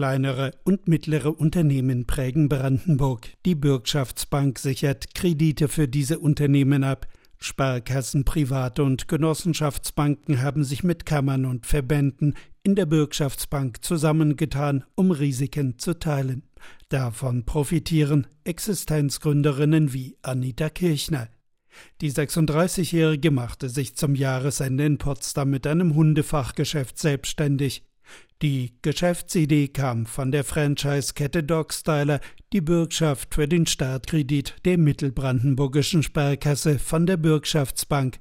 Kleinere und mittlere Unternehmen prägen Brandenburg. Die Bürgschaftsbank sichert Kredite für diese Unternehmen ab. Sparkassen, Private und Genossenschaftsbanken haben sich mit Kammern und Verbänden in der Bürgschaftsbank zusammengetan, um Risiken zu teilen. Davon profitieren Existenzgründerinnen wie Anita Kirchner. Die 36-Jährige machte sich zum Jahresende in Potsdam mit einem Hundefachgeschäft selbstständig. Die Geschäftsidee kam von der Franchise-Kette Dogstyler, die Bürgschaft für den Startkredit der mittelbrandenburgischen Sparkasse von der Bürgschaftsbank.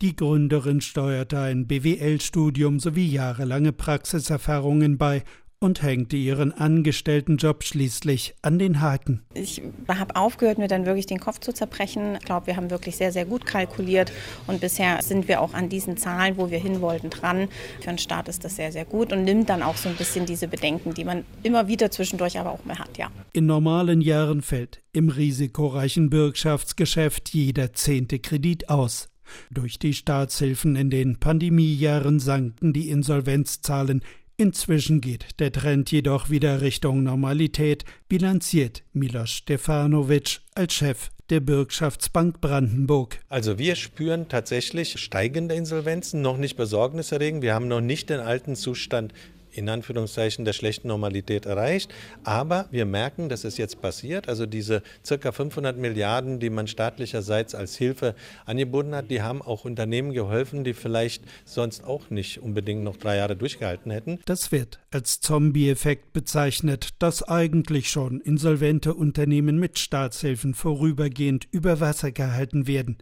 Die Gründerin steuerte ein BWL-Studium sowie jahrelange Praxiserfahrungen bei und hängte ihren Angestelltenjob schließlich an den Haken. Ich habe aufgehört, mir dann wirklich den Kopf zu zerbrechen. Ich glaube, wir haben wirklich sehr, sehr gut kalkuliert und bisher sind wir auch an diesen Zahlen, wo wir hin wollten, dran. Für einen Start ist das sehr, sehr gut und nimmt dann auch so ein bisschen diese Bedenken, die man immer wieder zwischendurch aber auch mehr hat, ja. In normalen Jahren fällt im risikoreichen Bürgschaftsgeschäft jeder zehnte Kredit aus. Durch die Staatshilfen in den Pandemiejahren sanken die Insolvenzzahlen Inzwischen geht der Trend jedoch wieder Richtung Normalität, bilanziert Milos Stefanovic als Chef der Bürgschaftsbank Brandenburg. Also wir spüren tatsächlich steigende Insolvenzen, noch nicht besorgniserregend. Wir haben noch nicht den alten Zustand in Anführungszeichen der schlechten Normalität erreicht. Aber wir merken, dass es jetzt passiert. Also diese circa 500 Milliarden, die man staatlicherseits als Hilfe angeboten hat, die haben auch Unternehmen geholfen, die vielleicht sonst auch nicht unbedingt noch drei Jahre durchgehalten hätten. Das wird als Zombie-Effekt bezeichnet, dass eigentlich schon insolvente Unternehmen mit Staatshilfen vorübergehend über Wasser gehalten werden.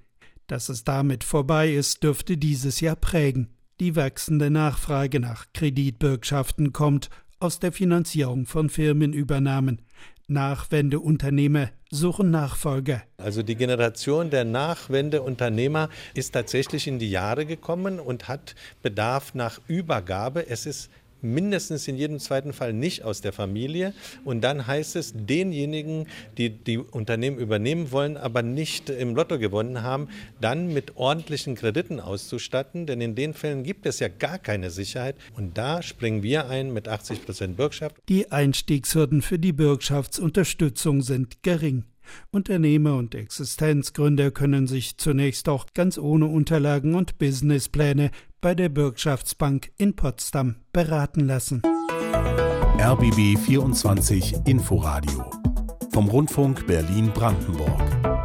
Dass es damit vorbei ist, dürfte dieses Jahr prägen. Die wachsende Nachfrage nach Kreditbürgschaften kommt aus der Finanzierung von Firmenübernahmen. Nachwendeunternehmer suchen Nachfolger. Also die Generation der Nachwendeunternehmer ist tatsächlich in die Jahre gekommen und hat Bedarf nach Übergabe. Es ist mindestens in jedem zweiten Fall nicht aus der Familie. Und dann heißt es, denjenigen, die die Unternehmen übernehmen wollen, aber nicht im Lotto gewonnen haben, dann mit ordentlichen Krediten auszustatten. Denn in den Fällen gibt es ja gar keine Sicherheit. Und da springen wir ein mit 80 Prozent Bürgschaft. Die Einstiegshürden für die Bürgschaftsunterstützung sind gering. Unternehmer und Existenzgründer können sich zunächst auch ganz ohne Unterlagen und Businesspläne bei der Bürgschaftsbank in Potsdam beraten lassen. RBB 24 Inforadio vom Rundfunk Berlin-Brandenburg.